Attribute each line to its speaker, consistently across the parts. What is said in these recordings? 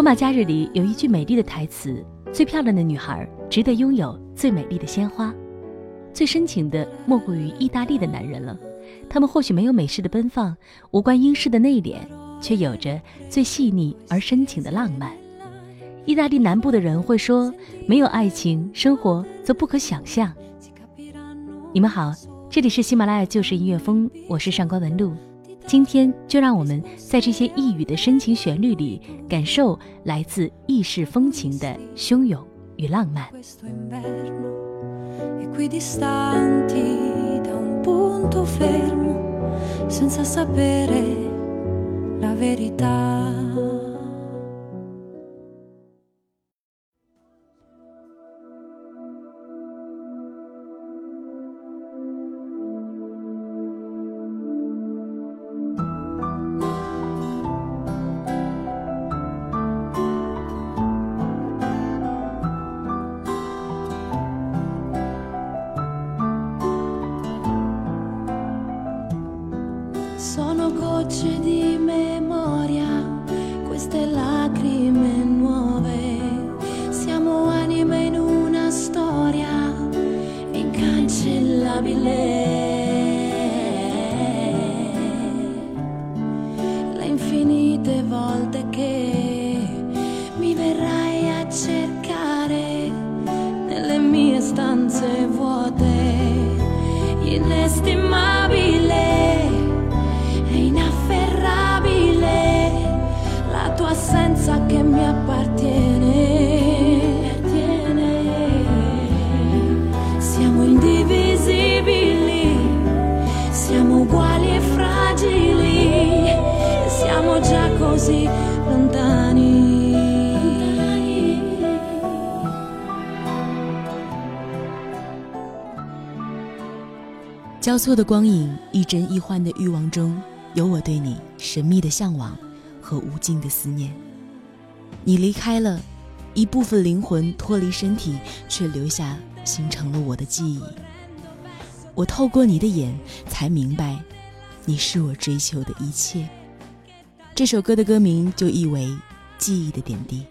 Speaker 1: 罗马假日里有一句美丽的台词：“最漂亮的女孩值得拥有最美丽的鲜花。”最深情的莫过于意大利的男人了。他们或许没有美式的奔放，无关英式的内敛，却有着最细腻而深情的浪漫。意大利南部的人会说：“没有爱情，生活则不可想象。”你们好，这里是喜马拉雅旧时音乐风，我是上官文露。今天就让我们在这些异域的深情旋律里，感受来自异世风情的汹涌与浪漫。交错的光影，亦真亦幻的欲望中，有我对你神秘的向往和无尽的思念。你离开了，一部分灵魂脱离身体，却留下形成了我的记忆。我透过你的眼，才明白，你是我追求的一切。这首歌的歌名就意为记忆的点滴。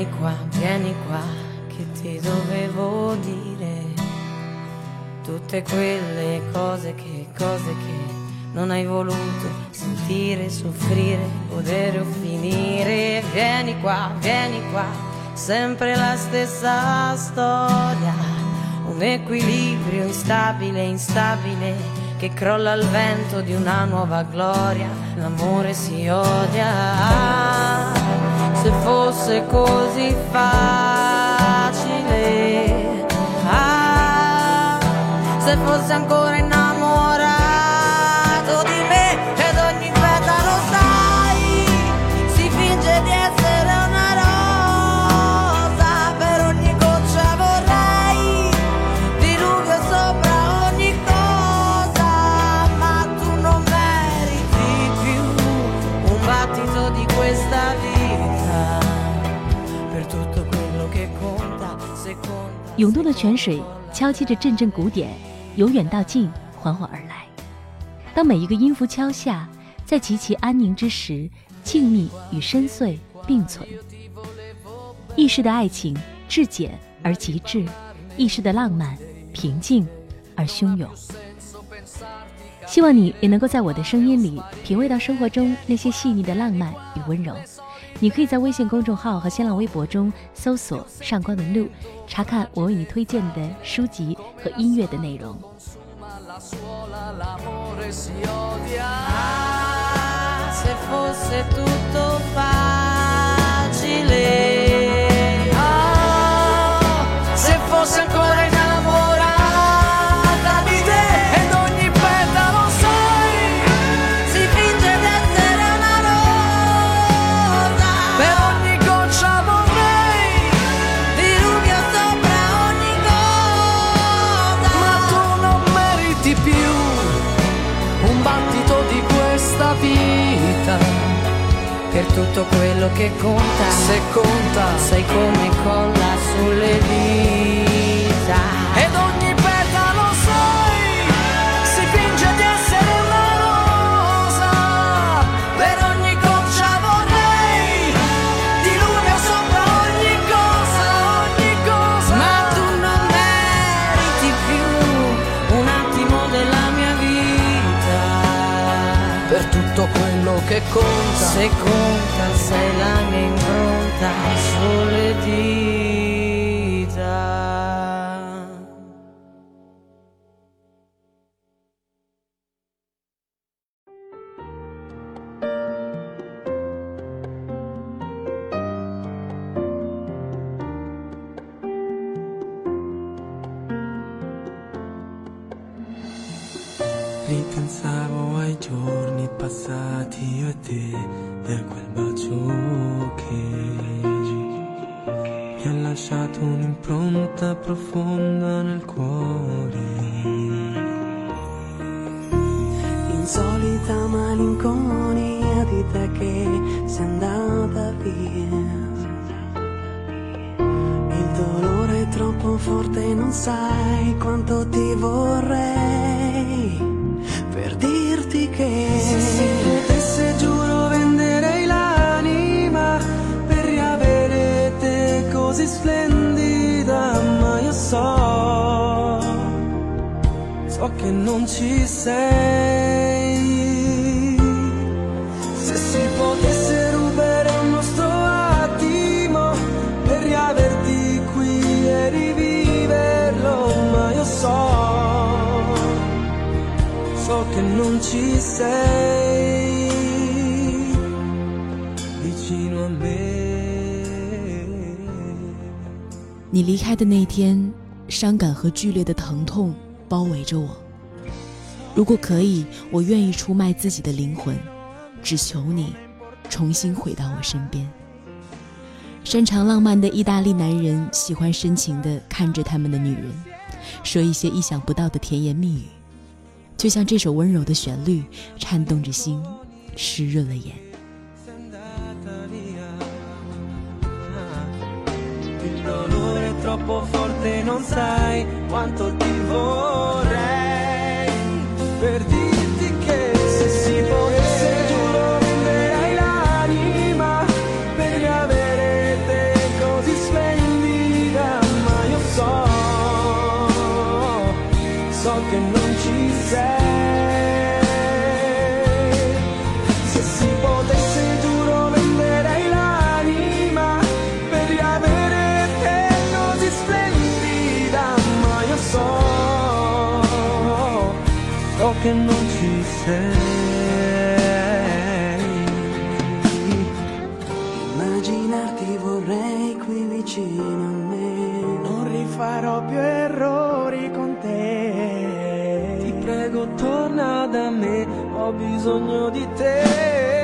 Speaker 2: Vieni qua, vieni qua, che ti dovevo dire tutte quelle cose che, cose che non hai voluto sentire, soffrire, godere o finire. Vieni qua, vieni qua, sempre la stessa storia, un equilibrio instabile, instabile, che crolla al vento di una nuova gloria, l'amore si odia. Se fosse così facile, ah, se fosse ancora innamorato
Speaker 3: 涌动的泉水敲击着阵阵鼓点，由远到近，缓缓而来。当每一个音符敲下，在极其安宁之时，静谧与深邃并存。意识的爱情至简而极致，意识的浪漫平静而汹涌。希望你也能够在我的声音里品味到生活中那些细腻的浪漫与温柔。你可以在微信公众号和新浪微博中搜索上官文露查看我为你推荐的书籍和音乐的内容。
Speaker 2: Tutto quello che conta, se conta, sai come colla sulle dita. Conta, se conta, sei la
Speaker 4: Il dolore è troppo forte, non sai quanto ti vorrei per dirti che
Speaker 5: Se si potesse giuro venderei l'anima per riavere te così splendida, ma io so, so che non ci sei.
Speaker 6: 你离开的那天，伤感和剧烈的疼痛包围着我。如果可以，我愿意出卖自己的灵魂，只求你重新回到我身边。擅长浪漫的意大利男人喜欢深情地看着他们的女人，说一些意想不到的甜言蜜语，就像这首温柔的旋律，颤动着心，湿润了眼。
Speaker 5: da me, ho bisogno di te.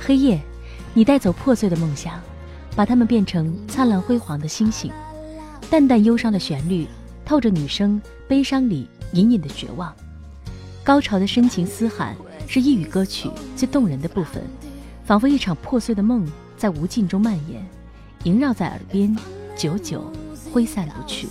Speaker 7: 黑夜，你带走破碎的梦想，把它们变成灿烂辉煌的星星。淡淡忧伤的旋律，透着女生悲伤里隐隐的绝望；高潮的深情嘶喊，是一语歌曲最动人的部分。仿佛一场破碎的梦，在无尽中蔓延，萦绕在耳边久久。挥散不去。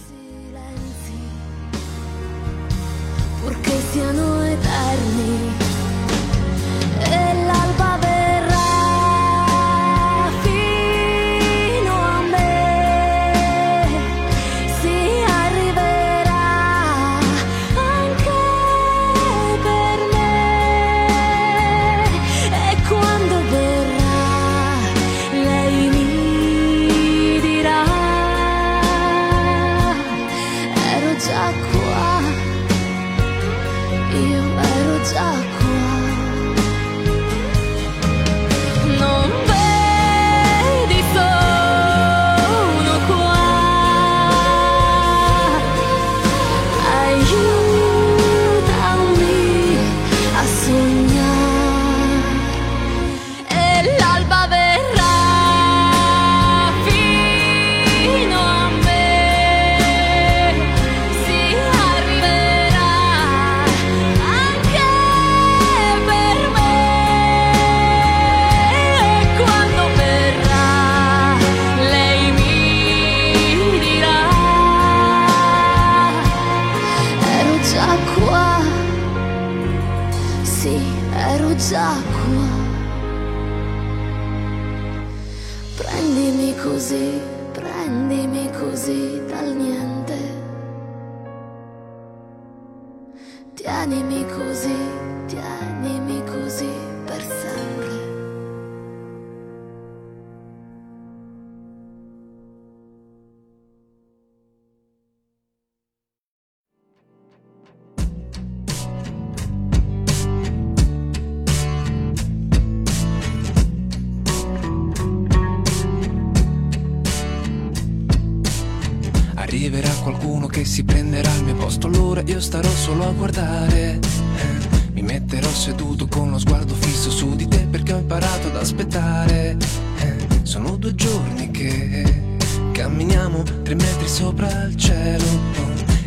Speaker 8: Io
Speaker 9: starò solo a guardare. Eh, mi metterò seduto con lo sguardo fisso su di te perché ho imparato ad aspettare. Eh, sono due giorni che camminiamo tre metri sopra il cielo.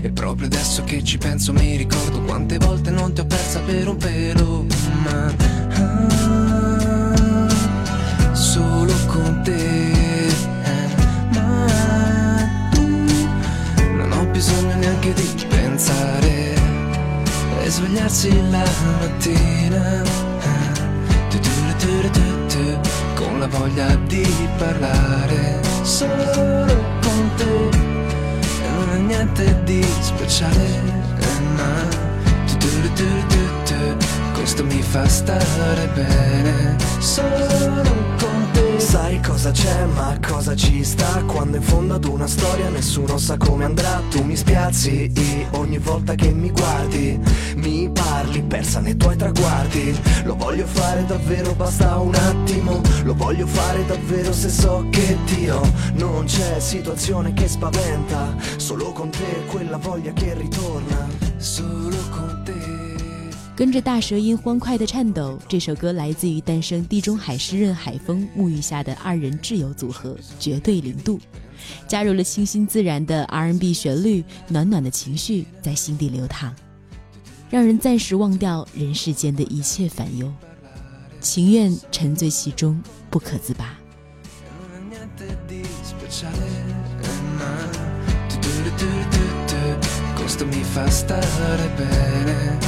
Speaker 9: E proprio adesso che ci penso mi ricordo quante volte non ti ho persa per un pelo. Svegliarsi la mattina. Con la voglia di parlare solo con te. E non è niente di speciale eh, ma questo mi fa stare bene. Solo con te
Speaker 4: Sai cosa c'è, ma cosa ci sta? Quando in fondo ad una storia nessuno sa come andrà. Tu mi spiazzi ogni volta che mi guardi Mi parli persa nei tuoi traguardi. Lo voglio fare davvero, basta un attimo. Lo voglio fare davvero se so che Dio Non c'è. Situazione che spaventa. Solo con te quella voglia che ritorna.
Speaker 9: Solo con te
Speaker 6: 跟着大舌音欢快的颤抖，这首歌来自于诞生地中海诗人海风沐浴下的二人挚友组合绝对零度，加入了清新自然的 R&B 旋律，暖暖的情绪在心底流淌，让人暂时忘掉人世间的一切烦忧，情愿沉醉其中不可自拔。
Speaker 9: Costumi fa stare bene.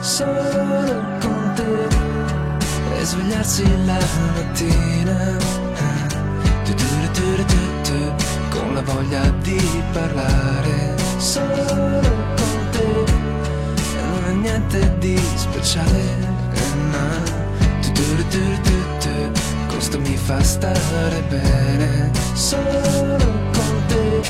Speaker 9: Solo con te e svegliarsi la mattina. Con la voglia di parlare. Solo con te non è niente di speciale. Eh, questo mi fa stare bene solo con te.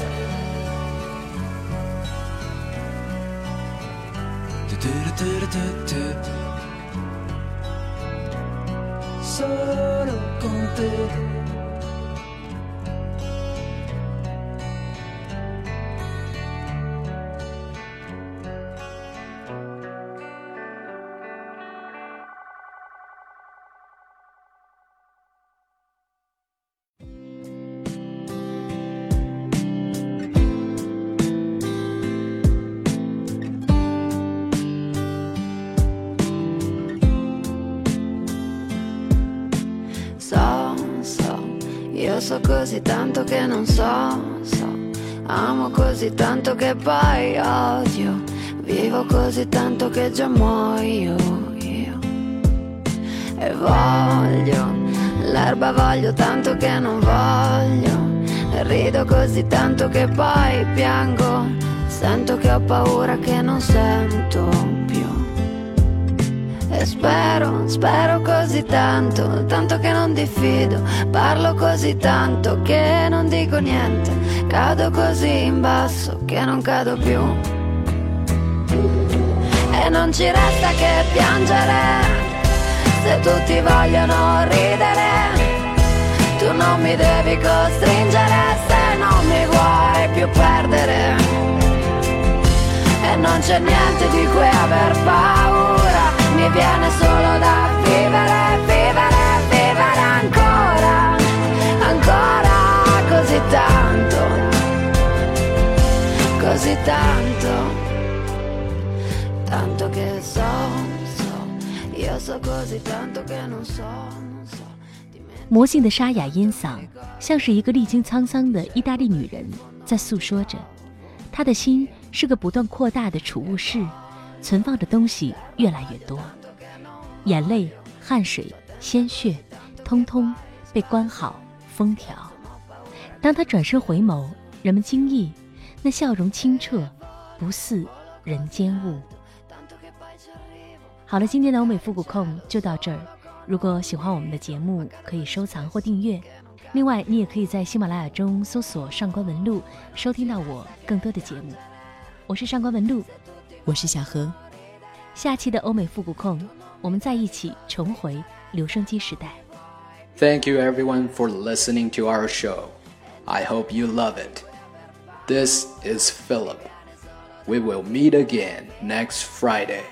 Speaker 9: Solo con te.
Speaker 10: Che non so, so, amo così tanto che poi odio, vivo così tanto che già muoio io. E voglio, l'erba voglio tanto che non voglio, rido così tanto che poi piango, sento che ho paura che non sento più. E spero, spero così tanto, tanto che non diffido, parlo così tanto che non dico niente, cado così in basso che non cado più. E non ci resta che piangere, se tutti vogliono ridere, tu non mi devi costringere. Se non mi vuoi più perdere. E non c'è niente di cui aver paura,
Speaker 3: 魔性的沙哑烟嗓，像是一个历经沧桑的意大利女人在诉说着，她的心是个不断扩大的储物室，存放的东西越来越多，眼泪、汗水、鲜血，通通被关好封条。当她转身回眸，人们惊异，那笑容清澈，不似人间物。好了，今天的欧美复古控就到这儿。如果喜欢我们的节目，可以收藏或订阅。另外，你也可以在喜马拉雅中搜索“上官文露”，收听到我更多的节目。我是上官文露，
Speaker 6: 我是小何。
Speaker 3: 下期的欧美复古控，我们在一起重回留声机时代。
Speaker 10: Thank you everyone for listening to our show. I hope you love it. This is Philip. We will meet again next Friday.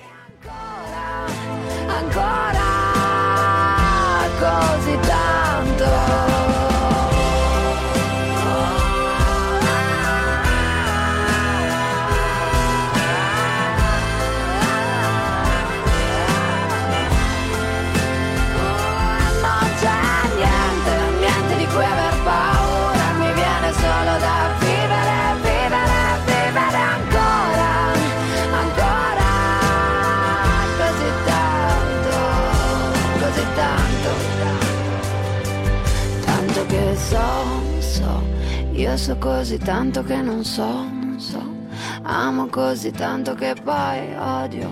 Speaker 11: Io so così tanto che non so, non so, amo così tanto che poi odio,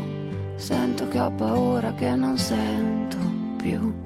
Speaker 11: sento che ho paura che non sento più.